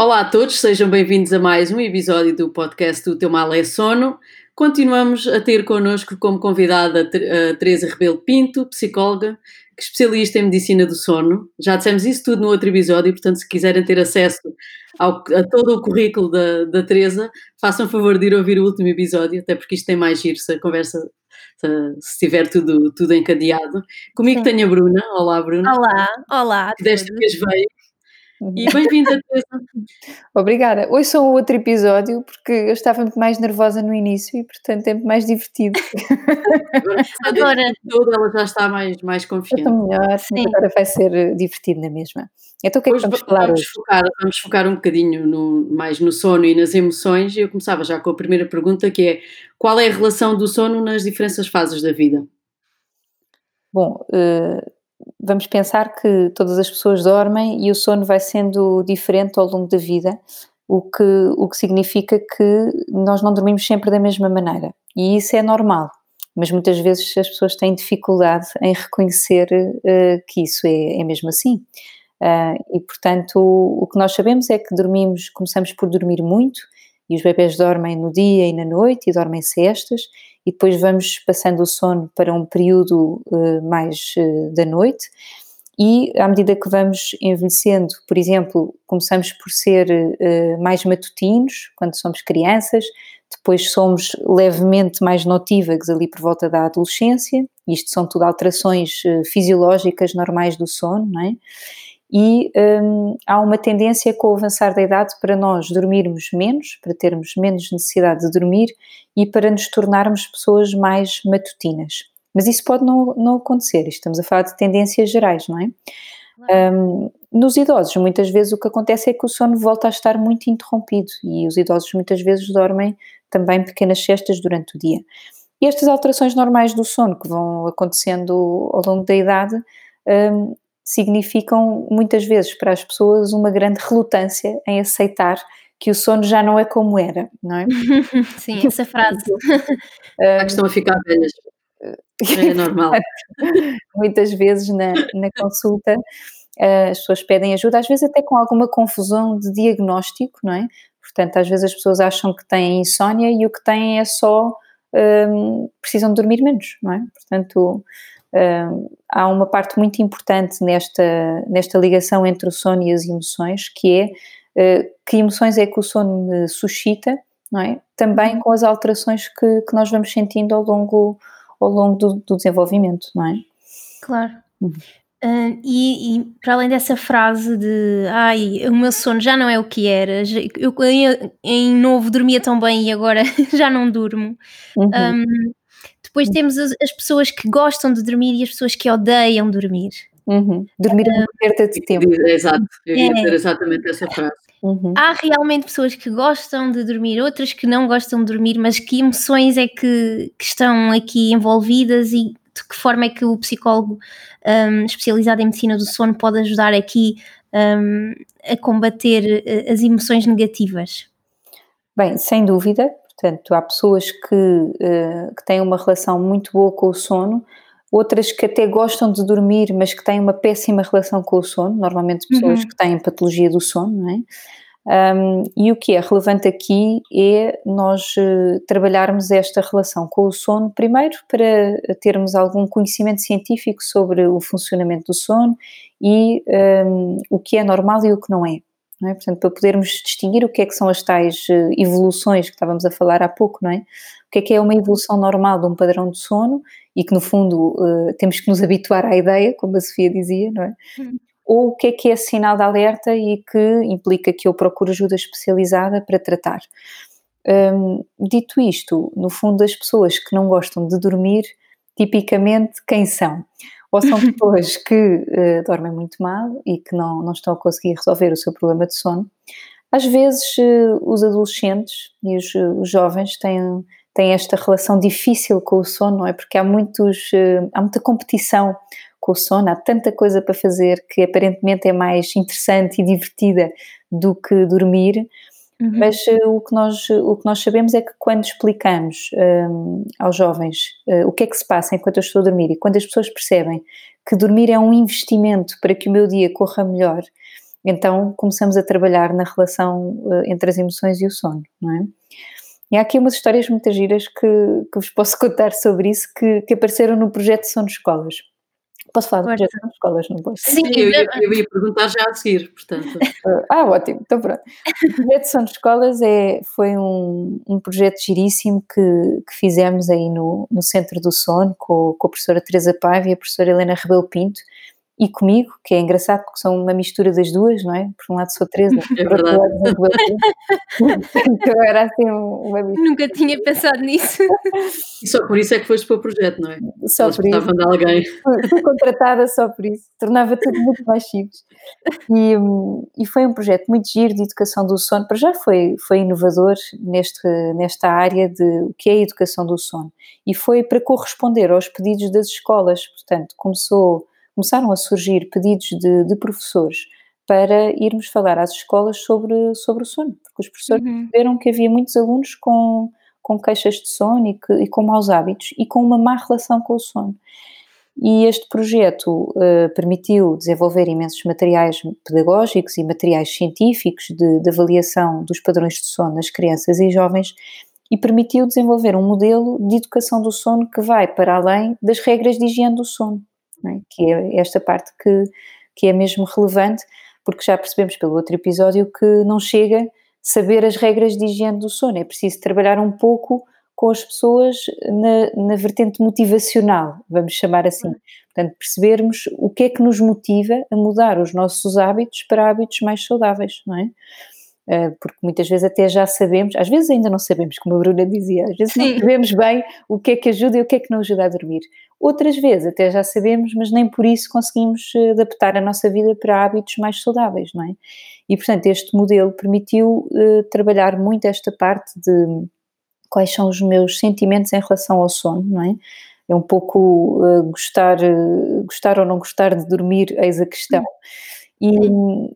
Olá a todos, sejam bem-vindos a mais um episódio do podcast O Teu Mal é Sono. Continuamos a ter connosco como convidada a Teresa Rebelo Pinto, psicóloga, é especialista em medicina do sono. Já dissemos isso tudo no outro episódio, portanto, se quiserem ter acesso ao, a todo o currículo da, da Teresa, façam favor de ir ouvir o último episódio, até porque isto tem mais giro se a conversa se, tudo, tudo encadeado. Comigo Sim. tenho a Bruna. Olá, Bruna. Olá, olá. Desta vez veio. E bem-vinda, Teresa. Obrigada. Hoje sou outro episódio porque eu estava muito mais nervosa no início e, portanto, é muito mais divertido. Agora, toda ela já está mais, mais confiante. Estou melhor, sim. agora vai ser eh, divertido na mesma. Então, o que é que vamos falar vamos hoje? Focar, vamos focar um bocadinho no, mais no sono e nas emoções. E eu começava já com a primeira pergunta, que é qual é a relação do sono nas diferentes fases da vida? Bom, uh, vamos pensar que todas as pessoas dormem e o sono vai sendo diferente ao longo da vida, o que, o que significa que nós não dormimos sempre da mesma maneira. E isso é normal, mas muitas vezes as pessoas têm dificuldade em reconhecer uh, que isso é, é mesmo assim. Uh, e portanto, o, o, que nós sabemos é que dormimos, começamos por dormir muito, e os bebés dormem no dia e na noite e dormem cestas, e depois vamos passando o sono para um período uh, mais uh, da noite. E à medida que vamos envelhecendo, por exemplo, começamos por ser uh, mais matutinos quando somos crianças, depois somos levemente mais notívagos ali por volta da adolescência, isto são tudo alterações fisiológicas normais do sono, não é? E um, há uma tendência com o avançar da idade para nós dormirmos menos, para termos menos necessidade de dormir e para nos tornarmos pessoas mais matutinas. Mas isso pode não, não acontecer, estamos a falar de tendências gerais, não é? Um, nos idosos, muitas vezes o que acontece é que o sono volta a estar muito interrompido e os idosos muitas vezes dormem também pequenas cestas durante o dia. E estas alterações normais do sono que vão acontecendo ao longo da idade um, significam muitas vezes para as pessoas uma grande relutância em aceitar que o sono já não é como era, não é? Sim, essa frase. um, estão a ficar velhas. É normal. muitas vezes na, na consulta as pessoas pedem ajuda, às vezes até com alguma confusão de diagnóstico, não é? Portanto, às vezes as pessoas acham que têm insónia e o que têm é só um, precisam dormir menos, não é? Portanto, Uh, há uma parte muito importante nesta, nesta ligação entre o sono e as emoções, que é uh, que emoções é que o sono suscita, não é? Também uhum. com as alterações que, que nós vamos sentindo ao longo, ao longo do, do desenvolvimento, não é? Claro. Uhum. Uh, e, e, para além dessa frase de ai, o meu sono já não é o que era, eu em, em novo dormia tão bem e agora já não durmo. Uhum. Um, depois temos as, as, pessoas que gostam de dormir e as pessoas que odeiam dormir. Uhum. Dormir é uma perda de tempo. Exato, eu ia é. dizer exatamente essa frase. Uhum. Há realmente pessoas que gostam de dormir, outras que não gostam de dormir, mas que emoções é que, que estão aqui envolvidas e de que forma é que o psicólogo um, especializado em medicina do sono pode ajudar aqui um, a combater eh, as emoções negativas? Bem, sem dúvida, Portanto, há pessoas que, uh, que têm uma relação muito boa com o sono, outras que até gostam de dormir, mas que têm uma péssima relação com o sono, normalmente pessoas uhum. que têm patologia do sono, não é? Um, e o que é relevante aqui é nós uh, trabalharmos esta relação com o sono, primeiro para termos algum conhecimento científico sobre o funcionamento do sono e um, o que é normal e o que não é. É? Portanto, para podermos distinguir o que é que são as tais eh, evoluções que estávamos a falar há pouco, não é? O que é que é uma evolução normal de um padrão de sono e que, no fundo, uh, temos que nos habituar à ideia, como a Sofia dizia, não é? Uhum. Ou o que é que é sinal de alerta e que implica que eu procure ajuda especializada para tratar. Um, dito isto, no fundo, as pessoas que não gostam de dormir, tipicamente, quem são? Ou são pessoas que uh, dormem muito mal e que não, não estão a conseguir resolver o seu problema de sono. Às vezes, uh, os adolescentes e os, os, jovens têm, têm esta relação difícil com o sono, não é? Porque há, muitos, uh, há muita competição com o sono, há tanta coisa para fazer que aparentemente é mais interessante e divertida do que dormir. Uhum. Mas uh, o, que nós, o que nós sabemos é que quando explicamos um, aos jovens uh, o que é que se passa enquanto eu estou a dormir e quando as pessoas percebem que dormir é um investimento para que o meu dia corra melhor, então começamos a trabalhar na relação uh, entre as emoções e o sono, não é? E há aqui umas histórias muito giras que, que vos posso contar sobre isso que, que apareceram no projeto Sono Escolas. Posso falar de projeto de escolas, não posso? Sim, eu ia, eu ia, perguntar já a seguir, portanto. ah, ótimo, então pronto. O projeto São de Escolas é, foi um, um projeto giríssimo que, que fizemos aí no, no Centro do Sono com, com a professora Teresa Paiva e a professora Helena Rebelo Pinto, e comigo, que é engraçado porque são uma mistura das duas, não é? Por um lado sou Teresa, é por outro lado sou Então era assim uma mistura. Nunca tinha pensado nisso. E só por isso é que foste para o projeto, não é? Só Eles por isso. de alguém. Fui, fui contratada só por isso, tornava tudo muito mais simples. E, e foi um projeto muito giro de educação do sono, para já foi, foi inovador neste, nesta área de o que é a educação do sono. E foi para corresponder aos pedidos das escolas, portanto, começou começaram a surgir pedidos de, de professores para irmos falar às escolas sobre, sobre o sono, porque os professores uhum. perceberam que havia muitos alunos com, com queixas de sono e, que, e, com maus hábitos e com uma má relação com o sono. E este projeto uh, permitiu desenvolver imensos materiais pedagógicos e materiais científicos de, de, avaliação dos padrões de sono nas crianças e jovens e permitiu desenvolver um modelo de educação do sono que vai para além das regras de higiene do sono é? que é esta parte que, que é mesmo relevante, porque já percebemos pelo outro episódio que não chega saber as regras de higiene do sono, é preciso trabalhar um pouco com as pessoas na, na vertente motivacional, vamos chamar assim. Portanto, percebermos o que é que nos motiva a mudar os nossos hábitos para hábitos mais saudáveis, não é? Eh, porque muitas vezes até já sabemos, às vezes ainda não sabemos, como a Bruna dizia, às vezes Sim. não sabemos bem o que é que ajuda e o que é que não ajuda a dormir. Outras vezes até já sabemos, mas nem por isso conseguimos eh, adaptar a nossa vida para hábitos mais saudáveis, não é? E portanto este modelo permitiu uh, trabalhar muito esta parte de quais são os meus sentimentos em relação ao sono, não é? É um pouco uh, gostar, gostar ou não gostar de dormir, eis a questão. E,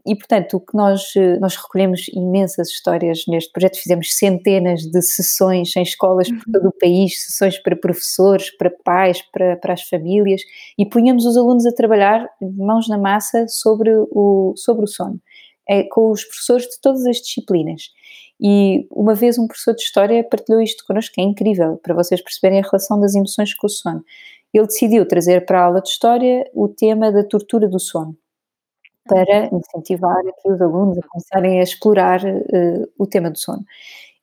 e, portanto, o que nós, nós recolhemos imensas histórias neste projeto, fizemos centenas de sessões em escolas por todo o país, sessões para professores, para pais, para, para as famílias, e punhamos os alunos a trabalhar mãos na massa sobre o, sobre o sono, é, com os professores de todas as disciplinas. E uma vez um professor de História partilhou isto connosco, que é incrível, para vocês perceberem a relação das emoções com o sono. Ele decidiu trazer para a aula de História o tema da tortura do sono para incentivar aqui os alunos a começarem a explorar uh, o tema do sono.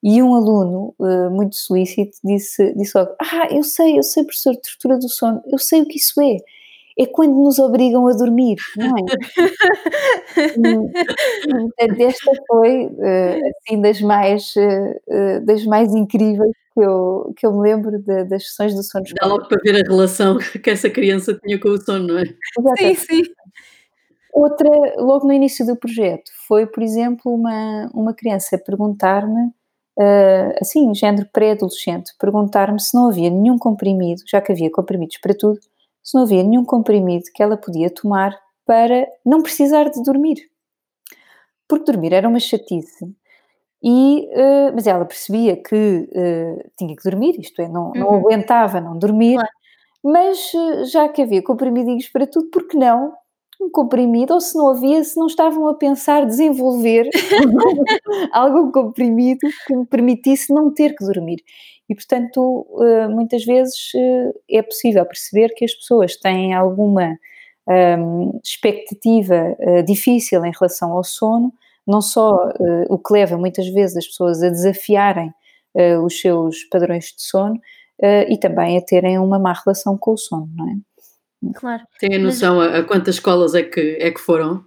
E um aluno uh, muito solícito disse, disse logo: Ah, eu sei, eu sei, professor, de tortura do sono, eu sei o que isso é. É quando nos obrigam a dormir, não é? e, esta foi, uh, assim, das mais, das mais incríveis que eu, que eu me lembro de, das sessões do sono. Dá logo para ver a relação que essa criança tinha com o sono, não é? Exatamente. Sim, sim. Outra, logo no início do projeto, foi, por exemplo, uma, uma criança perguntar-me, uh, assim, género pré-adolescente, perguntar-me se não havia nenhum comprimido, já que havia comprimidos para tudo, se não havia nenhum comprimido que ela podia tomar para não precisar de dormir. Porque dormir era uma chatice. E, uh, mas ela percebia que uh, tinha que dormir, isto é, não, não uhum. aguentava não dormir, claro. mas já que havia comprimidinhos para tudo, por que não um comprimido, ou se não havia, se não estavam a pensar desenvolver algum comprimido que me permitisse não ter que dormir. E, portanto, eh, muitas vezes eh, é possível perceber que as pessoas têm alguma um, expectativa uh, difícil em relação ao sono, não só o que leva muitas vezes as pessoas a desafiarem os seus padrões de sono e também a terem uma má relação com o sono, não é? Claro. Tem a noção Mas... a, a, quantas escolas é que, é que foram?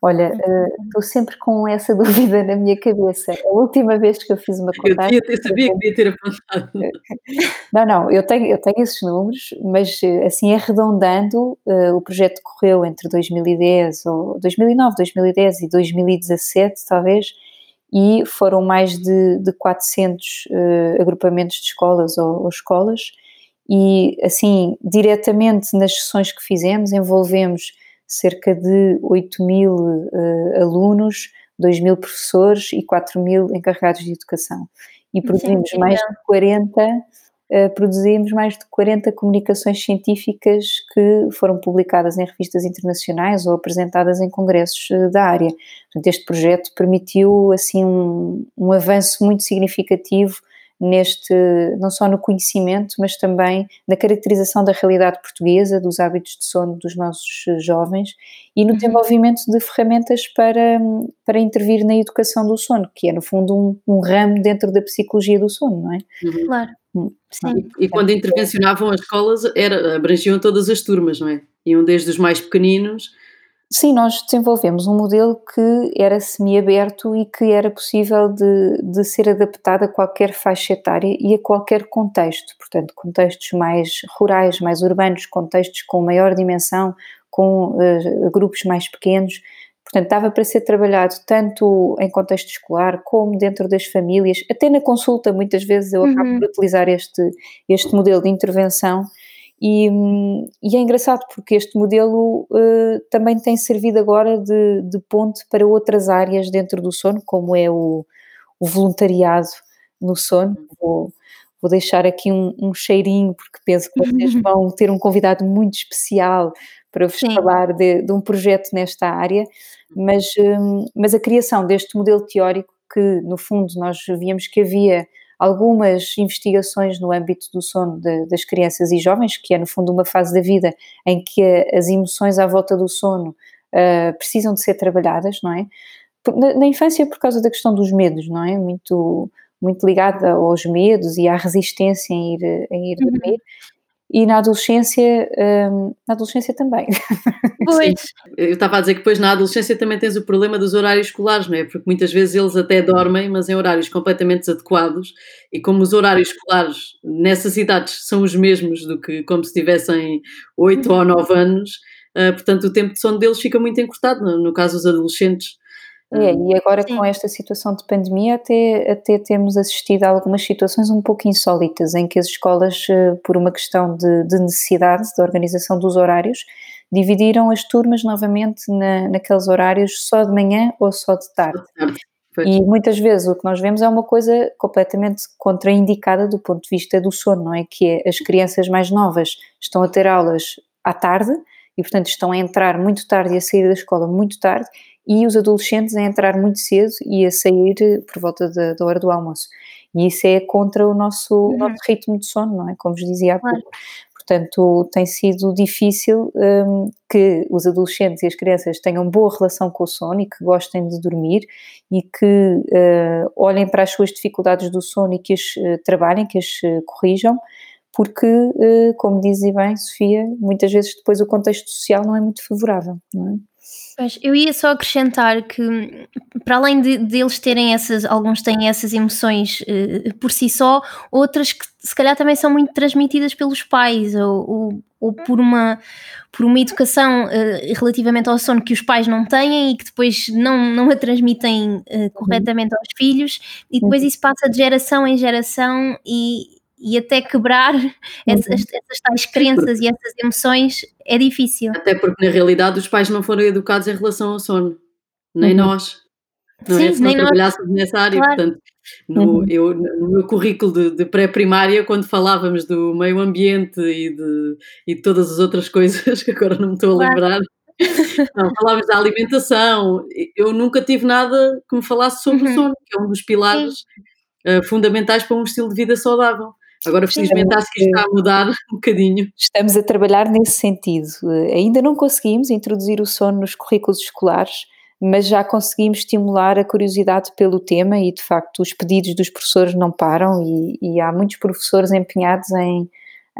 Olha, estou uh, sempre com essa dúvida na minha cabeça. A última vez que eu fiz uma contagem... Eu, eu sabia que devia ter apontado. Não, não, eu tenho, eu tenho esses números, mas assim, arredondando, uh, o projeto correu entre 2010, ou 2009, 2010 e 2017, talvez, e foram mais de, de 400 uh, agrupamentos de escolas ou, ou escolas, e assim, diretamente nas sessões que fizemos, envolvemos cerca de 8 mil uh, alunos, 2 mil professores e 4 mil encarregados de educação. E produzimos Sim, mais de 40, uh, eh, produzimos mais de 40 comunicações científicas que foram publicadas em revistas internacionais ou apresentadas em congressos uh, da área. Portanto, este projeto permitiu assim um, um avanço muito significativo neste, não só no conhecimento, mas também na caracterização da realidade portuguesa, dos hábitos de sono dos nossos eh, jovens e no uhum. desenvolvimento de ferramentas para, para intervir na educação do sono, que é no fundo um, um ramo dentro da psicologia do sono, não é? Uhum. Claro. Hum. Sim. E, e quando intervencionavam as escolas, era, abrangiam todas as turmas, não é? Iam desde os mais pequeninos Sim, nós desenvolvemos um modelo que era semi-aberto e que era possível de, de ser adaptado a qualquer faixa etária e a qualquer contexto, portanto, contextos mais rurais, mais urbanos, contextos com maior dimensão, com uh, grupos mais pequenos. Portanto, dava para ser trabalhado tanto em contexto escolar como dentro das famílias, até na consulta, muitas vezes eu acabo uhum. por utilizar este, este modelo de intervenção e, e, é engraçado porque este modelo uh, também tem servido agora de, de, ponte para outras áreas dentro do sono, como é o, o voluntariado no sono. Vou, vou deixar aqui um, um, cheirinho, porque penso que vocês vão ter um convidado muito especial para vos Sim. falar de, de, um projeto nesta área, mas, um, mas a criação deste modelo teórico, que no fundo nós víamos que havia algumas investigações no âmbito do sono de, das crianças e jovens, que é no fundo uma fase da vida em que as emoções à volta do sono uh, precisam de ser trabalhadas, não é? Na, na, infância por causa da questão dos medos, não é? Muito, muito ligada aos medos e à resistência em ir, em ir uhum. dormir e na adolescência, hum, na adolescência também. Pois. Eu estava a dizer que depois na adolescência também tens o problema dos horários escolares, não é? Porque muitas vezes eles até dormem, mas em horários completamente desadequados, e como os horários escolares nessas idades são os mesmos do que como se tivessem 8 ou 9 anos, uh, portanto o tempo de sono deles fica muito encurtado, no, no caso dos adolescentes. É, e agora Sim. com esta situação de pandemia até, até temos assistido a algumas situações um pouco insólitas em que as escolas, eh, por uma questão de, de necessidade de organização dos horários, dividiram as turmas novamente na, naqueles horários só de manhã ou só de tarde. E muitas vezes o que nós vemos é uma coisa completamente contraindicada do ponto de vista do sono, não é? Que é as crianças mais novas estão a ter aulas à tarde e, portanto, estão a entrar muito tarde e a sair da escola muito tarde e os adolescentes a entrar muito cedo e a sair por volta da, da hora do almoço. E isso é contra o nosso, uhum. nosso ritmo de sono, não é? Como vos dizia há pouco. Claro. Portanto, tem sido difícil um, que os adolescentes e as crianças tenham boa relação com o sono e que gostem de dormir e que uh, olhem para as suas dificuldades do sono e que as uh, trabalhem, que as uh, corrijam, porque, como dizia bem Sofia, muitas vezes depois o contexto social não é muito favorável, não é? Eu ia só acrescentar que, para além de, de eles terem essas, alguns têm essas emoções uh, por si só, outras que se calhar também são muito transmitidas pelos pais ou, ou, ou por, uma, por uma educação uh, relativamente ao sono que os pais não têm e que depois não, não a transmitem uh, corretamente aos filhos, e depois isso passa de geração em geração e, e até quebrar uhum. essas, essas tais crenças e essas emoções é difícil. Até porque na realidade os pais não foram educados em relação ao sono, nem uhum. nós. Não Sim, é? Se não trabalhássemos nessa área, claro. portanto, no, uhum. eu, no meu currículo de, de pré-primária, quando falávamos do meio ambiente e de, e de todas as outras coisas que agora não me estou a claro. lembrar, não, falávamos da alimentação, eu nunca tive nada que me falasse sobre uhum. o sono, que é um dos pilares uh, fundamentais para um estilo de vida saudável. Agora, felizmente, acho que está a mudar um bocadinho. Estamos a trabalhar nesse sentido. Eh, ainda não conseguimos introduzir o sono nos currículos escolares, mas já conseguimos estimular a curiosidade pelo tema e, de facto, os pedidos dos professores não param e, e há muitos professores empenhados em,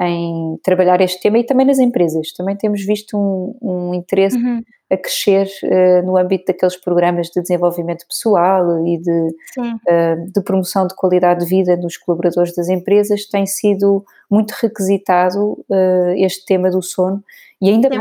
em trabalhar este tema e também nas empresas. Também temos visto um, um interesse uhum. A crescer uh, no âmbito daqueles programas de desenvolvimento pessoal e de, uh, de, promoção de qualidade de vida dos colaboradores das empresas, tem sido muito requisitado uh, este tema do sono e ainda bem.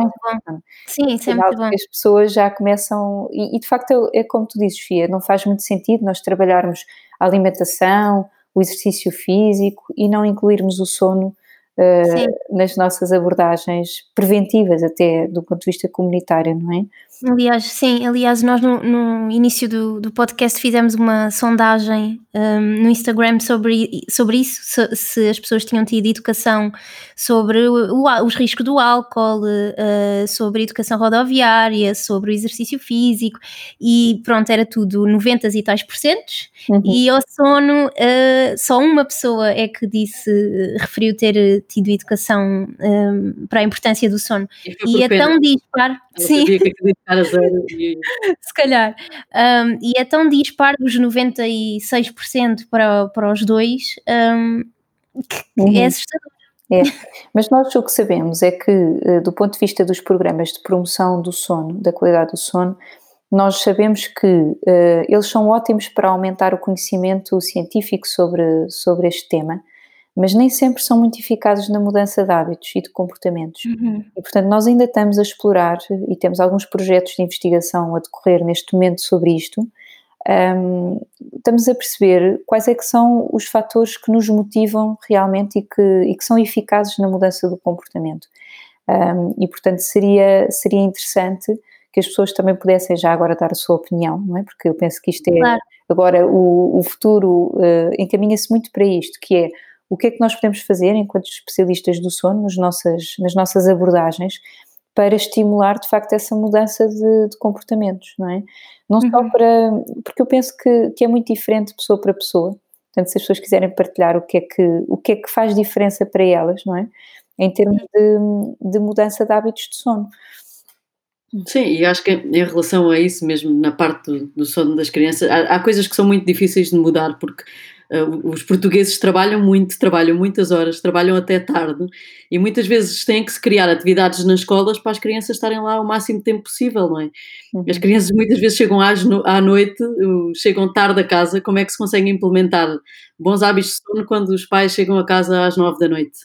Sim, isso é muito bom. As pessoas já começam, e, e de facto é, é, como tu dizes, Fia, não faz muito sentido nós trabalharmos a alimentação, o exercício físico e não incluirmos o sono uh, nas nossas abordagens preventivas, até do ponto de vista comunitário, não é? Aliás, sim, aliás, nós no, no início do, do, podcast fizemos uma sondagem um, no Instagram sobre, sobre isso, se, se, as pessoas tinham tido educação sobre o, o, os riscos do álcool, uh, sobre a educação rodoviária, sobre o exercício físico, e pronto, era tudo 90 e tais porcentos, uhum. e ao sono, uh, só uma pessoa é que disse, referiu ter tido educação um, para a importância do sono, e, e é tão dispar. Sim. E... Se calhar. Um, e é tão dispar dos 96% para, para os dois um, que, que é uhum. é assustador. É, mas nós o que sabemos é que, eh, do ponto de vista dos programas de promoção do sono, da qualidade do sono, nós sabemos que uh, eles são ótimos para aumentar o conhecimento científico sobre, sobre este tema mas nem sempre são muito eficazes na mudança de hábitos e de comportamentos. Uhum. E, portanto, nós ainda estamos a explorar e temos alguns projetos de investigação a decorrer neste momento sobre isto. Um, estamos a perceber quais é que são os fatores que nos motivam realmente e que, e que são eficazes na mudança do comportamento. Um, e, portanto, seria, seria interessante que as pessoas também pudessem já agora dar a sua opinião, não é? Porque eu penso que isto é. Claro. Agora, o, o futuro uh, encaminha-se muito para isto, que é o que é que nós podemos fazer enquanto especialistas do sono nas nossas, nas nossas abordagens para estimular de facto essa mudança de, de comportamentos, não é? Não uhum. só para. porque eu penso que, que é muito diferente pessoa para pessoa. Portanto, se as pessoas quiserem partilhar o que é que, o que, é que faz diferença para elas, não é? Em termos de, de mudança de hábitos de sono. Sim, e acho que em relação a isso mesmo, na parte do, do sono das crianças, há, há, coisas que são muito difíceis de mudar, porque Uh, os portugueses trabalham muito, trabalham muitas horas, trabalham até tarde e muitas vezes têm que se criar atividades nas escolas para as crianças estarem lá o máximo tempo possível, não é? Uhum. As crianças muitas vezes chegam à noite, chegam tarde a casa, como é que se consegue implementar bons hábitos de sono quando os pais chegam a casa às nove da noite,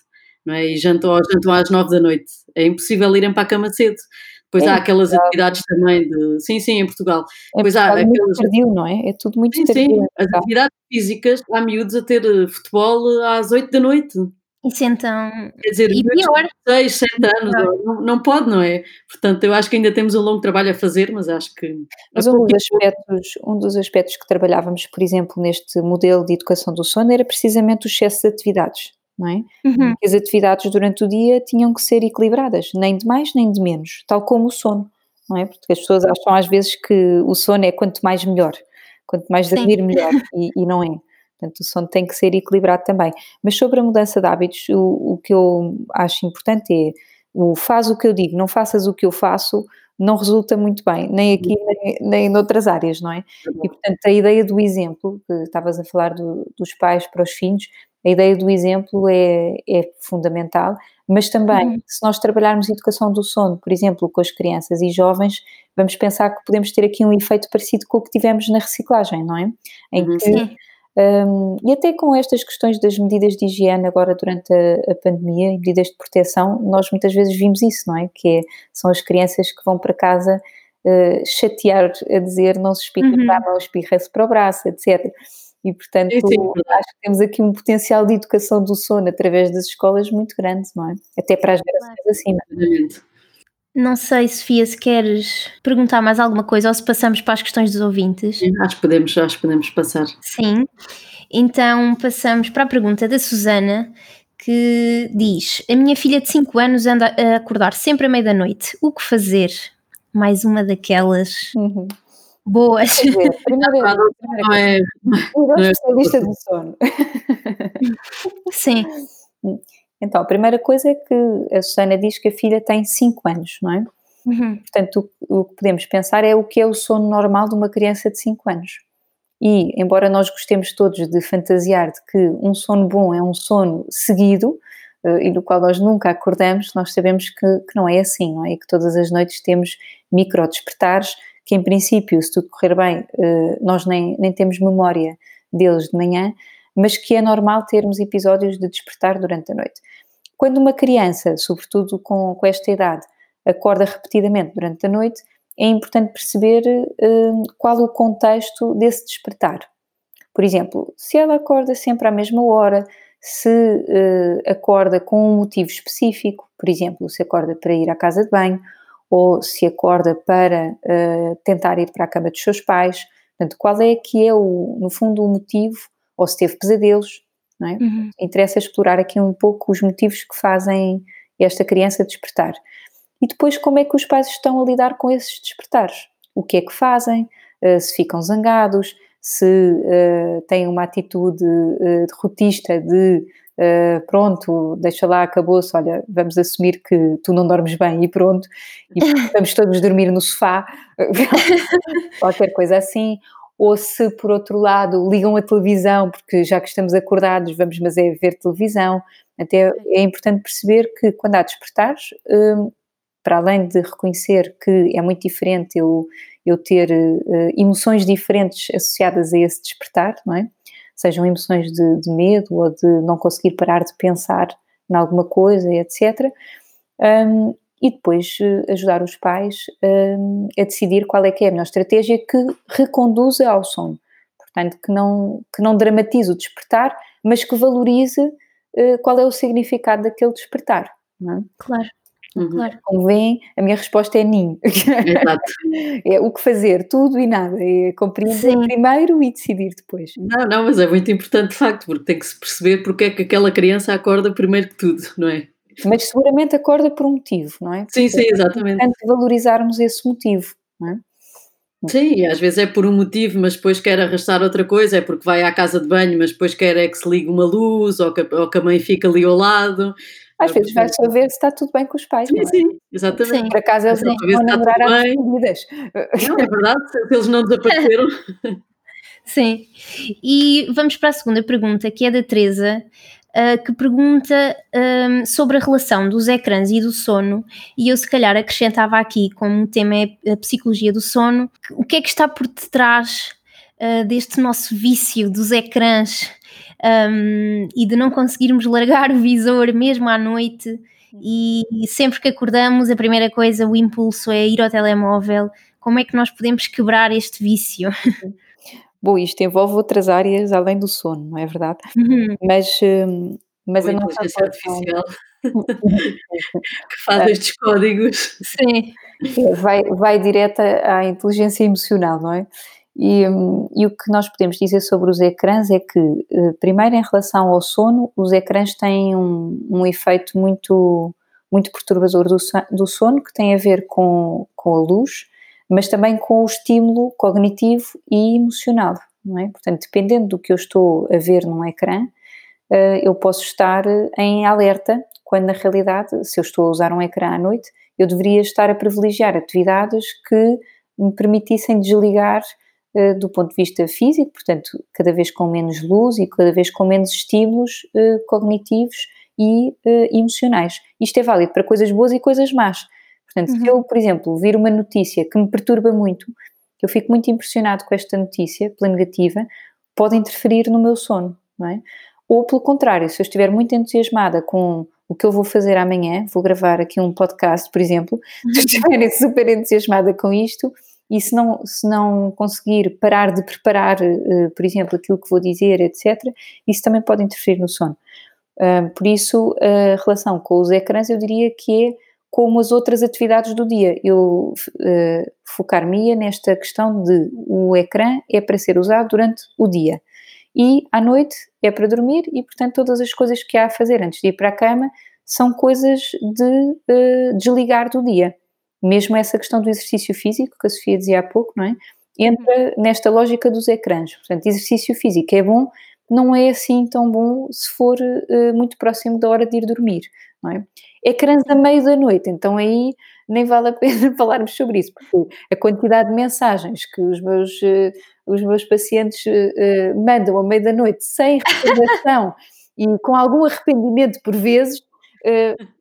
não é? E jantam, jantam às nove da noite. É impossível irem para a cama cedo. Depois é há aquelas Portugal. atividades também de. Sim, sim, em Portugal. É Depois há aquelas. Muito tardio, não é? É tudo muito sim, tardio. Sim, as atividades físicas, há miúdos a ter eh, futebol às 8 da noite. Isso então. Quer dizer, e pior. 6, 7 anos, não, não pode, não é? Portanto, eu acho que ainda temos um longo trabalho a fazer, mas acho que. Mas um dos, aspectos, um dos aspectos que trabalhávamos, por exemplo, neste modelo de educação do sono era precisamente o excesso de atividades não é? Uhum. Que as atividades durante o dia tinham que ser equilibradas, nem de mais nem de menos, tal como o sono, não é? Porque as pessoas acham às vezes que o sono é quanto mais melhor, quanto mais dormir melhor, e, e, não é. Portanto, o sono tem que ser equilibrado também. Mas sobre a mudança de hábitos, o, o que eu acho importante é o faz o que eu digo, não faças o que eu faço, não resulta muito bem, nem aqui nem, nem noutras áreas, não é? E portanto a ideia do exemplo, que estavas a falar do, dos pais para os filhos, a ideia do exemplo é, é fundamental, mas também, uhum. se nós trabalharmos educação do sono, por exemplo, com as crianças e jovens, vamos pensar que podemos ter aqui um efeito parecido com o que tivemos na reciclagem, não é? Em uhum. Um, e até com estas questões das medidas de higiene agora durante a, a, pandemia e medidas de proteção, nós muitas vezes vimos isso, não é? Que é, são as crianças que vão para casa uh, chatear a dizer não se espirra uhum. para a mão, espirra-se para o braço, etc. E, portanto, acho que temos aqui um potencial de educação do sono através das escolas muito grande, não é? Até para as gerações acima. Não sei, Sofia, se queres perguntar mais alguma coisa ou se passamos para as questões dos ouvintes. Sim, acho que podemos, acho que podemos passar. Sim, então passamos para a pergunta da Susana, que diz: A minha filha de 5 anos anda a acordar sempre à meia da noite. O que fazer? Mais uma daquelas uhum boas. Dizer, primeira, não é, não é especialista do sono. Sim. Então, a primeira coisa é que a Susana diz que a filha tem 5 anos, não é? Uhum. Portanto, o, o, que podemos pensar é o que é o sono normal de uma criança de 5 anos. E, embora nós gostemos todos de fantasiar de que um sono bom é um sono seguido, e do qual nós nunca acordamos, nós sabemos que, que não é assim, não é? E que todas as noites temos micro despertares que em princípio, se tudo correr bem, nós nem, nem temos memória deles de manhã, mas que é normal termos episódios de despertar durante a noite. Quando uma criança, sobretudo com, com esta idade, acorda repetidamente durante a noite, é importante perceber uh, qual o contexto desse despertar. Por exemplo, se ela acorda sempre à mesma hora, se uh, acorda com um motivo específico, por exemplo, se acorda para ir à casa de banho, ou se acorda para uh, tentar ir para a cama dos seus pais, portanto, qual é que é, o, no fundo, o motivo, ou se teve pesadelos, não é? Uhum. Interessa explorar aqui um pouco os motivos que fazem esta criança despertar e depois como é que os pais estão a lidar com esses despertares. O que é que fazem, uh, se ficam zangados, se uh, têm uma atitude uh, derrotista de uh, pronto, deixa lá, acabou-se, olha, vamos assumir que tu não dormes bem e pronto, e vamos todos dormir no sofá, qualquer coisa assim, ou se por outro lado ligam a televisão, porque já que estamos acordados, vamos mas é ver televisão, até é importante perceber que quando há despertares, para além de reconhecer que é muito diferente eu, eu ter uh, emoções diferentes associadas a esse despertar, não é? Sejam emoções de, de, medo ou de não conseguir parar de pensar em alguma coisa, etc. Um, e depois uh, ajudar os pais um, a decidir qual é que é a melhor estratégia que reconduza ao sono. Portanto, que não, que não dramatize o despertar, mas que valorize uh, qual é o significado daquele despertar. Não é? Claro. Uhum. Claro. Como veem, a minha resposta é. Exato. é o que fazer, tudo e nada. É compreender primeiro e decidir depois. Não, não, mas é muito importante de facto, porque tem que se perceber porque é que aquela criança acorda primeiro que tudo, não é? Mas seguramente acorda por um motivo, não é? Sim, sim, exatamente. É importante valorizarmos esse motivo, não é? Sim, às vezes é por um motivo, mas depois quer arrastar outra coisa, é porque vai à casa de banho, mas depois quer é que se ligue uma luz, ou que, ou que a mãe fica ali ao lado, às vezes vai só ver se está tudo bem com os pais. Sim, é? sim, exatamente. Sim. Por acaso eles não vão namorar às escondidas. Não, é verdade, se eles não desapareceram. Sim. E vamos para a segunda pergunta, que é da Teresa, uh, que pergunta um, sobre a relação dos ecrãs e do sono, e eu se calhar acrescentava aqui, como o tema é a psicologia do sono, o que é que está por detrás uh, deste nosso vício dos ecrãs um, e de não conseguirmos largar o visor mesmo à noite. E, e sempre que acordamos, a primeira coisa, o impulso é ir ao telemóvel. Como é que nós podemos quebrar este vício? Bom, isto envolve outras áreas além do sono, não é verdade? Uhum. Mas, hum, mas a nossa artificial que faz estes códigos. Sim. É, vai, vai direta à inteligência emocional, não é? E, hum, e, o que nós podemos dizer sobre os ecrãs é que, eh, primeiro, em relação ao sono, os ecrãs têm um, um efeito muito, muito perturbador do, do, sono, que tem a ver com, com a luz, mas também com o estímulo cognitivo e emocional, não é? Portanto, dependendo do que eu estou a ver num ecrã, eh, eu posso estar em alerta, quando na realidade, se eu estou a usar um ecrã à noite, eu deveria estar a privilegiar atividades que me permitissem desligar eh, do ponto de vista físico, portanto, cada vez com menos luz e cada vez com menos estímulos uh, cognitivos e emocionais. Isto é válido para coisas boas e coisas más. Portanto, uhum. se eu, por exemplo, vir uma notícia que me perturba muito, eu fico muito impressionado com esta notícia, pela negativa, pode interferir no meu sono, não é? Ou pelo contrário, se eu estiver muito entusiasmada com o que eu vou fazer amanhã, vou gravar aqui um podcast, por exemplo, se estiver super entusiasmada com isto, e se não, se não conseguir parar de preparar, uh, por exemplo, aquilo que vou dizer, etc., isso também pode interferir no sono. Uh, por isso, a relação com os ecrãs eu diria que é como as outras atividades do dia. Eu uh, focar-me nesta questão de o ecrã é para ser usado durante o dia e à noite é para dormir e, portanto, todas as coisas que há a fazer antes de ir para a cama são coisas de uh, desligar do dia mesmo essa questão do exercício físico, que a Sofia dizia há pouco, não é? Entra nesta lógica dos ecrãs. Portanto, exercício físico é bom, não é assim tão bom se for uh, muito próximo da hora de ir dormir, não é? Ecrãs a meio da noite, então aí nem vale a pena falarmos sobre isso, porque a quantidade de mensagens que os meus, uh, os meus pacientes uh, mandam à meio da noite sem recordação e com algum arrependimento por vezes,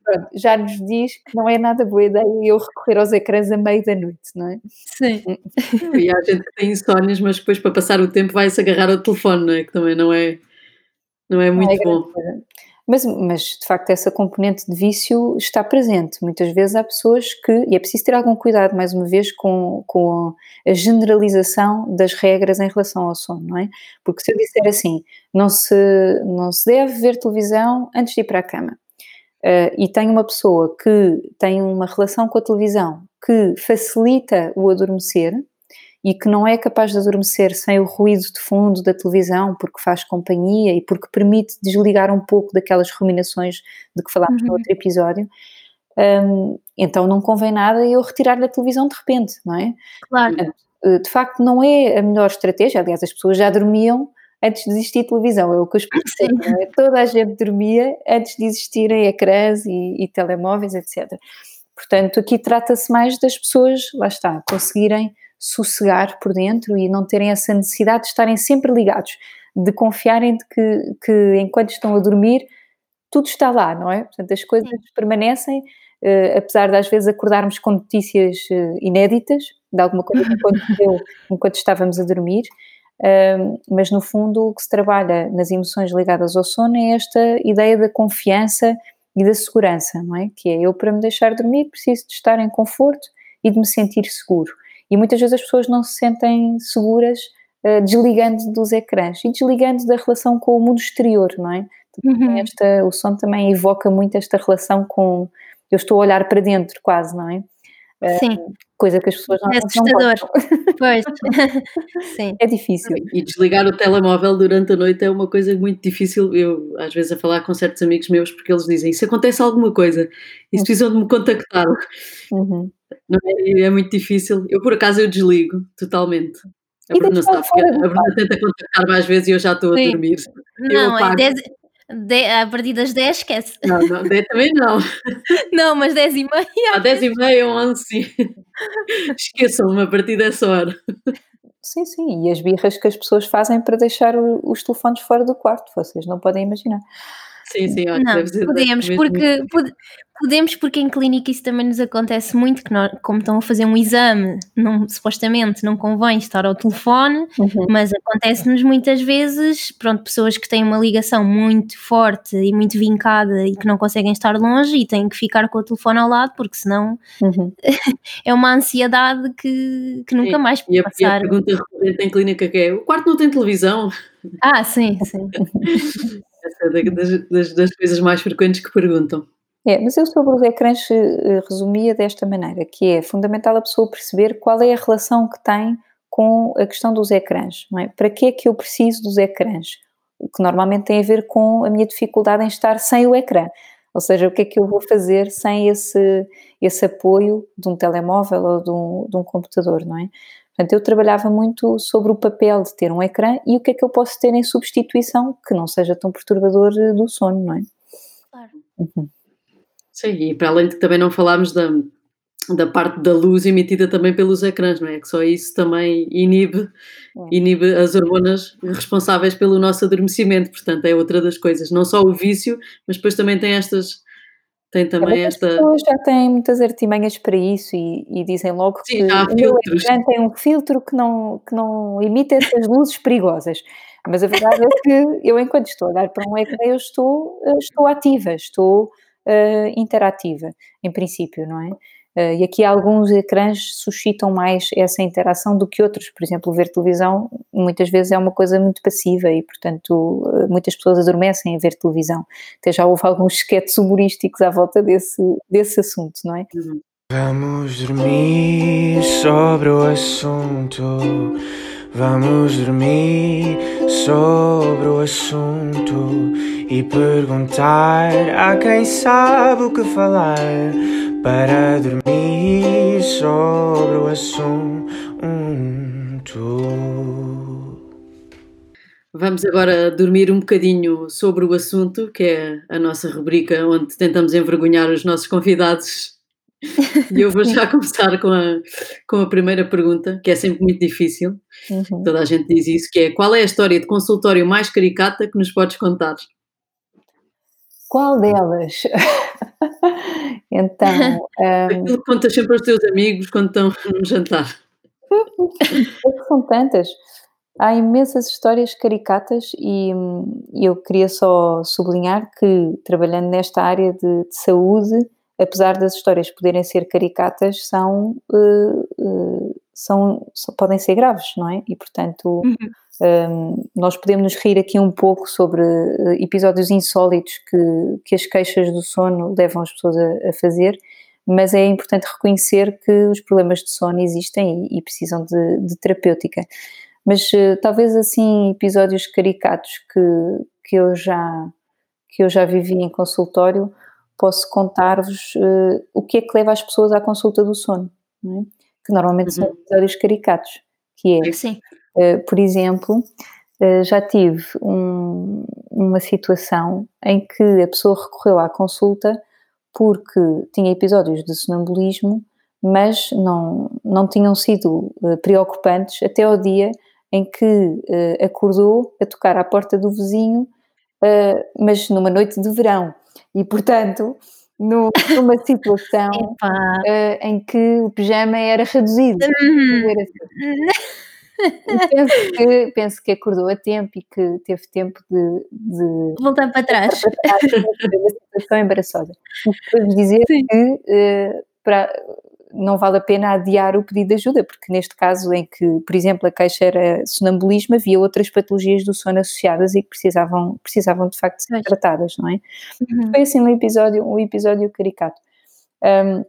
pronto, já nos diz que não é nada boa ideia eu recorrer aos ecrãs a meio da noite, não é? Sim. E há gente que tem insónias, mas depois para passar o tempo vai-se agarrar ao telefone, não é? Que também não é, não é muito não é bom. Mas, mas, de facto, essa componente de vício está presente. Muitas vezes há pessoas que. E é preciso ter algum cuidado, mais uma vez, com, com a generalização das regras em relação ao sono, não é? Porque se eu disser assim, não se, não se deve ver televisão antes de ir para a cama, uh, e tem uma pessoa que tem uma relação com a televisão que facilita o adormecer, e que não é capaz de adormecer sem o ruído de fundo da televisão, porque faz companhia e porque permite desligar um pouco daquelas ruminações de que falámos uhum. no outro episódio, um, então não convém nada eu retirar-lhe a televisão de repente, não é? Claro. Eh, de facto, não é a melhor estratégia. Aliás, as pessoas já dormiam antes de existir televisão, é o que eu explico é? Toda a gente dormia antes de existirem ecrãs e, e telemóveis, etc. Portanto, aqui trata-se mais das pessoas, lá está, conseguirem sossegar por dentro e não terem essa necessidade de estarem sempre ligados, de confiarem de que, que enquanto estão a dormir tudo está lá, não é? Portanto, as coisas Sim. permanecem, uh, apesar de às vezes acordarmos com notícias uh, inéditas de alguma coisa que aconteceu enquanto estávamos a dormir, uh, mas no fundo o que se trabalha nas emoções ligadas ao sono é esta ideia da confiança e da segurança, não é? Que é eu para me deixar dormir preciso de estar em conforto e de me sentir seguro. E muitas vezes as pessoas não se sentem seguras uh, desligando dos ecrãs e desligando da relação com o mundo exterior, não é? Uhum. Esta, o som também evoca muito esta relação com. Eu estou a olhar para dentro, quase, não é? Sim. Uh, coisa que as pessoas não, é assustador. não Pois. Sim. É difícil. E desligar o telemóvel durante a noite é uma coisa muito difícil. Eu, às vezes, a falar com certos amigos meus, porque eles dizem: se acontece alguma coisa, e se precisam de me contactar. Uhum. É, é, muito difícil. Eu, por acaso, eu desligo totalmente. A Bruna sabe que a Bruna tenta contactar mais vezes e eu já estou Sim. a dormir. Não, é 10, de, a partir das 10 esquece. Não, não, 10 também não. Não, mas 10 e meia. À 10 e meia, 11, sim. Esqueçam-me a partir dessa hora. Sim, sim, e as birras que as pessoas fazem para deixar os telefones fora do quarto, vocês não podem imaginar. Sim, sim, olha, não, podemos, porque, Podemos, porque em clínica isso também nos acontece muito, que nós, como estão a fazer um exame, não, supostamente não convém estar ao telefone, uhum. mas acontece-nos muitas vezes, pronto, pessoas que têm uma ligação muito forte e muito vincada e que não conseguem estar longe e têm que ficar com o telefone ao lado, porque senão uhum. é uma ansiedade que, que nunca sim. mais pode e a, passar. E a pergunta recorrente em clínica que é, o quarto não tem televisão? Ah, sim, sim. Essa das, das, coisas mais frequentes que perguntam. É, mas eu sobre os ecrãs eh, resumia desta maneira, que é fundamental a pessoa perceber qual é a relação que tem com a questão dos ecrãs, é? Para que é que eu preciso dos ecrãs? O que normalmente tem a ver com a minha dificuldade em estar sem o ecrã. Ou seja, o que é que eu vou fazer sem esse, esse apoio de um telemóvel ou de um, de um computador, não é? Portanto, eu trabalhava muito sobre o papel de ter um ecrã e o que é que eu posso ter em substituição que não seja tão perturbador eh, do sono, não é? Claro. Uhum. Sim, e para além de que também não falámos da, da parte da luz emitida também pelos ecrãs, não é? Que só isso também inibe, é. inibe as hormonas responsáveis pelo nosso adormecimento, portanto é outra das coisas, não só o vício, mas depois também tem estas, tem também esta... As pessoas já têm muitas artimanhas para isso e, e dizem logo Sim, que o ecrã tem um filtro que não, que não emite essas luzes perigosas. Mas a verdade é que eu, enquanto estou a olhar para um ecrã, eu estou, estou ativa, estou uh, interativa, em princípio, não é? Uh, e aqui alguns ecrãs suscitam mais essa interação do que outros. Por exemplo, ver televisão muitas vezes é uma coisa muito passiva e, portanto, uh, muitas pessoas adormecem a ver televisão. Até já houve alguns esquetes humorísticos à volta desse, desse assunto, não é? Vamos dormir sobre o assunto. Vamos dormir sobre o assunto e perguntar a quem sabe o que falar para dormir sobre o assunto. Vamos agora dormir um bocadinho sobre o assunto, que é a nossa rubrica onde tentamos envergonhar os nossos convidados e eu vou já começar com a, com a primeira pergunta, que é sempre muito difícil. Uhum. Toda a gente diz isso, que é qual é a história de consultório mais caricata que nos podes contar? Qual delas? então. Um... Aquilo que contas sempre aos teus amigos quando estão no jantar. São tantas. Há imensas histórias caricatas e, e, eu queria só sublinhar que, trabalhando nesta área de, de saúde, apesar das histórias poderem ser caricatas, são, uh, uh, são, podem ser graves, não é? E, portanto, uhum. Um, nós podemos nos rir aqui um pouco sobre uh, episódios insólitos que, que as queixas do sono levam as pessoas a, a fazer, mas é importante reconhecer que os problemas de sono existem e, e precisam de, de, terapêutica. Mas uh, talvez assim episódios caricatos que, que, eu já, que eu já vivi em consultório, posso contar-vos uh, o que é que leva as pessoas à consulta do sono, é? que normalmente uhum. são episódios caricatos, que é, uh, por exemplo, já tive um, uma situação em que a pessoa recorreu à consulta porque tinha episódios de sonambulismo, mas não, não tinham sido uh, preocupantes até ao dia em que acordou a tocar à porta do vizinho, mas numa noite de verão. E, portanto, no, numa situação em que o pijama era reduzido. Uhum. penso, que, penso que acordou a tempo e que teve tempo de, de voltar para trás. uma situação embaraçosa. Podemos dizer Sim. que uh, para, não vale a pena adiar o pedido de ajuda, porque neste caso em que, por exemplo, a queixa era sonambulismo, havia outras patologias do sono associadas e que precisavam, precisavam de facto ser tratadas, não é? Uhum. Foi assim um episódio, um episódio caricato. Um,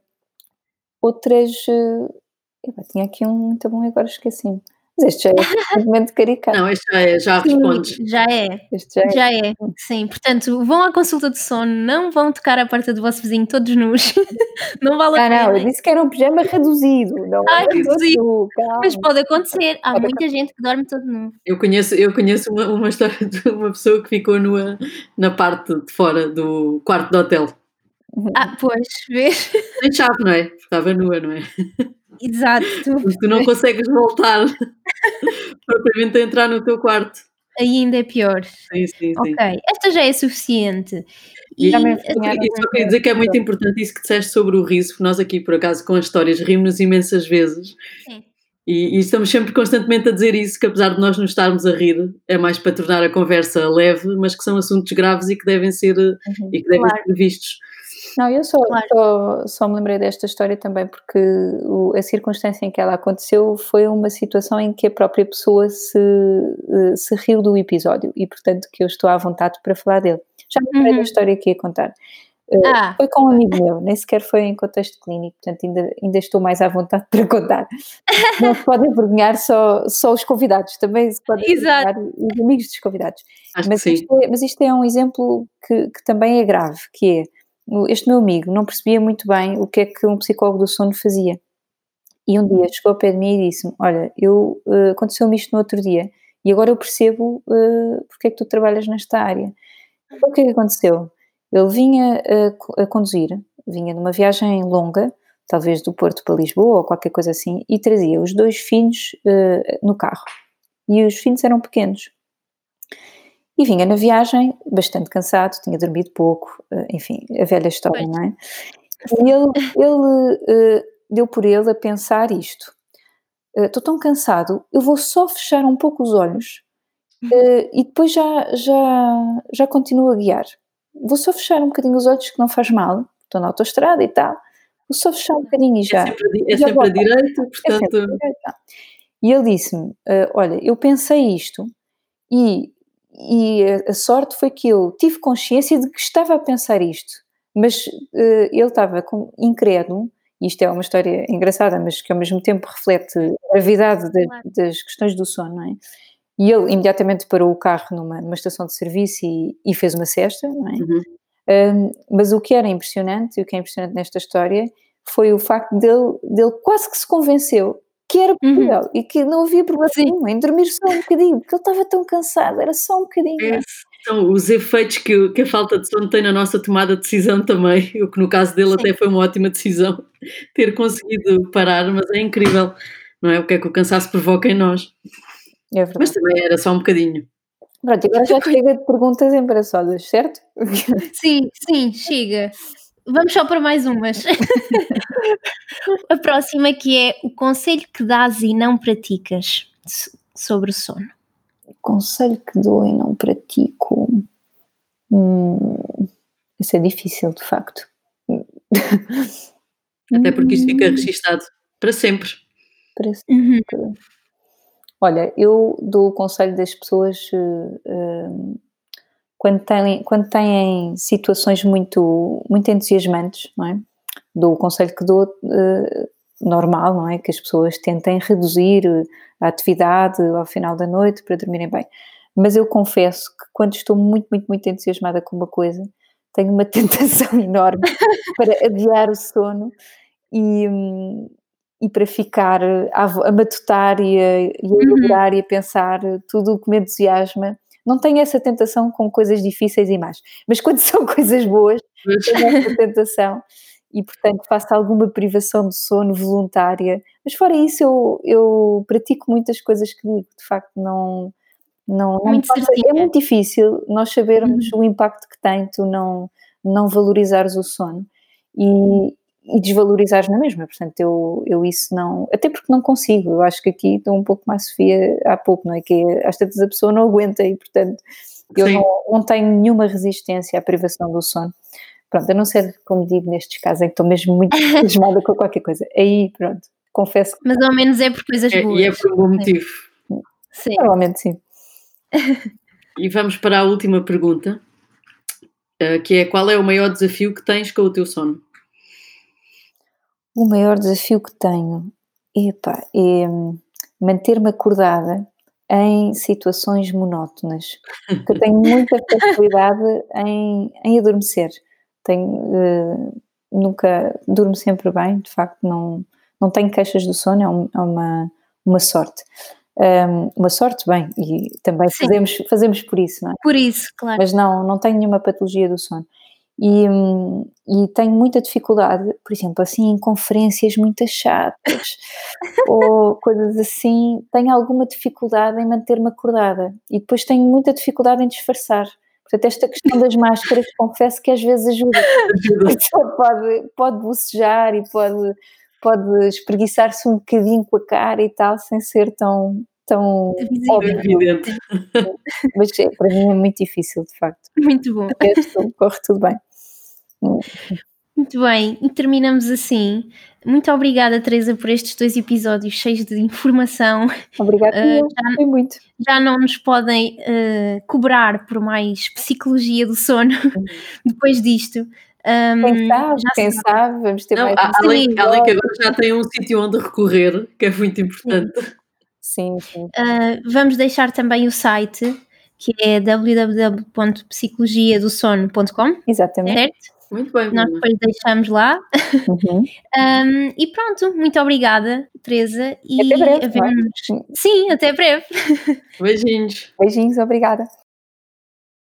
outras. Eu tinha aqui um muito bom, agora esqueci-me. Mas este já é simplesmente caricato. Não, este já é, já respondes. Já é. Este já, já é. é. Sim, portanto, vão à consulta de sono, não vão tocar a porta do vosso vizinho todos nus. não vale a ah, pena. Não, eu disse que era um pijama reduzido. Não ah, reduzido. Mas pode acontecer. Há pode muita acontecer. gente que dorme todo nu. Eu conheço, eu conheço uma, uma história de uma pessoa que ficou nua na parte de fora do quarto do hotel. Ah, pois, vês? Sem chave, não é? Estava nua, não é? Exato. Mas tu não consegues voltar propriamente a entrar no teu quarto. Ainda é pior. Sim, sim, sim. Ok, esta já é suficiente. E, e, e só queria dizer que é muito importante isso que disseste sobre o riso, porque nós aqui, por acaso, com as histórias rimos imensas vezes. Sim. E, e, estamos sempre constantemente a dizer isso, que apesar de nós nos estarmos a rir, é mais para tornar a conversa leve, mas que são assuntos graves e que devem ser, uhum, e que devem claro. ser vistos. Não, eu só, claro. só, só, me lembrei desta história também porque o, a circunstância em que ela aconteceu foi uma situação em que a própria pessoa se, eh, se riu do episódio e, portanto, que eu estou à vontade para falar dele. Já me lembrei uhum. da história que ia contar. Eh, ah. Foi com um amigo meu, nem sequer foi em contexto clínico, portanto ainda, ainda estou mais à vontade para contar. Não se podem envergonhar só, só os convidados, também se podem envergonhar os amigos dos convidados. mas, isto é, mas isto é um exemplo que, que também é grave, que é este meu amigo não percebia muito bem o que é que um psicólogo do sono fazia. E um dia chegou ao pé de mim e disse-me: Olha, eu, uh, aconteceu-me isto no outro dia e agora eu percebo uh, porque é que tu trabalhas nesta área. Então, o que é que aconteceu? Ele vinha a, a conduzir, vinha numa viagem longa, talvez do Porto para Lisboa ou qualquer coisa assim, e trazia os dois filhos uh, no carro. E os filhos eram pequenos. E vinha na viagem bastante cansado, tinha dormido pouco, eh, enfim, a velha história, não é? E ele, ele uh, deu por ele a pensar isto. Estou uh, tão cansado, eu vou só fechar um pouco os olhos uh, e depois já, já, já continuo a guiar. Vou só fechar um bocadinho os olhos, que não faz mal, estou na autostrada e tal. Vou só fechar um bocadinho e já. É sempre, é sempre a direita, portanto. É direita. E ele disse-me: Olha, eu pensei isto e e a, sorte foi que eu tive consciência de que estava a pensar isto, mas uh, ele estava com, incrédulo, e isto é uma história engraçada, mas que ao mesmo tempo reflete a gravidade de, das questões do sono, não é? E ele imediatamente parou o carro numa, numa estação de serviço e, e fez uma cesta, não é? Uhum. Um, mas o que era impressionante, e o que é impressionante nesta história, foi o facto dele, dele quase que se convenceu que era uhum. possível uhum. e que não havia problema nenhum em dormir só um bocadinho, porque ele estava tão cansado, era só um bocadinho. É, são os efeitos que, que, a falta de sono tem na nossa tomada de decisão também, o que no caso dele Sim. até foi uma ótima decisão ter conseguido parar, mas é incrível, não é? O que é que o cansaço provoca em nós. É verdade. Mas também era só um bocadinho. Pronto, agora já chega de perguntas embaraçosas, certo? Sim, sim, chega. Vamos só para mais umas. a próxima que é o conselho que dás e não praticas sobre o sono. O conselho que dou e não pratico. Hum, isso é difícil, de facto. Até porque isto fica registado para sempre. Para sempre. Uhum. Olha, eu dou o conselho das pessoas uh, uh, quando, têm, quando têm situações muito, muito entusiasmantes, não é? Dou o conselho que dou uh, normal, não é? Que as pessoas tentem reduzir a atividade ao final da noite para dormirem bem. Mas eu confesso que quando estou muito, muito, muito entusiasmada com uma coisa, tenho uma tentação enorme para adiar o sono e, e para ficar a, a matutar e a, e a uhum. elaborar uhum. e a pensar tudo o que me entusiasma. Não tenho essa tentação com coisas difíceis e más, mas quando são coisas boas, tenho essa tentação e, portanto, faço alguma privação de sono voluntária. Mas fora isso, eu, eu pratico muitas coisas que digo, de facto, não. Não, não muito é muito difícil nós sabermos uhum. o impacto que tem tu não, não valorizares o sono. E, e desvalorizares na mesma. Portanto, eu, eu isso não. Até porque não consigo. Eu acho que aqui estou um pouco mais Sofia há pouco, não é? Que às tantas a pessoa não aguenta e, portanto, eu não, não, tenho nenhuma resistência à privação do sono. Pronto, a não ser, como digo, nestes casos em que estou mesmo muito entusiasmada com qualquer coisa. Aí, pronto, confesso que. Mas ao menos é por coisas boas. É, e é por um bom motivo. Sim. Provavelmente sim. e vamos para a última pergunta, eh, que é qual é o maior desafio que tens com o teu sono? O maior desafio que tenho epa, é manter-me acordada em situações monótonas. eu tenho muita facilidade em, em adormecer. Tenho, uh, nunca durmo sempre bem, de facto, não, não tenho queixas do sono, é, um, é uma, uma sorte. Um, uma sorte, bem, e também fazemos, fazemos por isso, não é? Por isso, claro. Mas não, não tenho nenhuma patologia do sono. E, e tenho muita dificuldade, por exemplo, assim, em conferências muito chatas ou coisas assim, tenho alguma dificuldade em manter-me acordada e depois tenho muita dificuldade em disfarçar. Portanto, esta questão das máscaras, confesso que às vezes ajuda. Pode, pode bocejar e pode, pode espreguiçar-se um bocadinho com a cara e tal, sem ser tão, tão óbvio. Mas é, para mim é muito difícil, de facto. Muito bom. corre tudo bem. Muito bem, e terminamos assim. Muito obrigada, Teresa, por estes dois episódios cheios de informação. Obrigada, uh, já, foi muito. Já não nos podem uh, cobrar por mais psicologia do sono depois disto. Um, quem sabe, quem sabe. sabe, vamos ter não, mais além, além que agora já tem um sítio onde recorrer, que é muito importante. Sim, sim. Uh, vamos deixar também o site, que é www.psicologiadosono.com. Exatamente. Certo? Muito bem. Nós depois deixamos lá. Uhum. um, e pronto, muito obrigada, Teresa. E até breve. É? Sim, até breve. Beijinhos. Beijinhos, obrigada.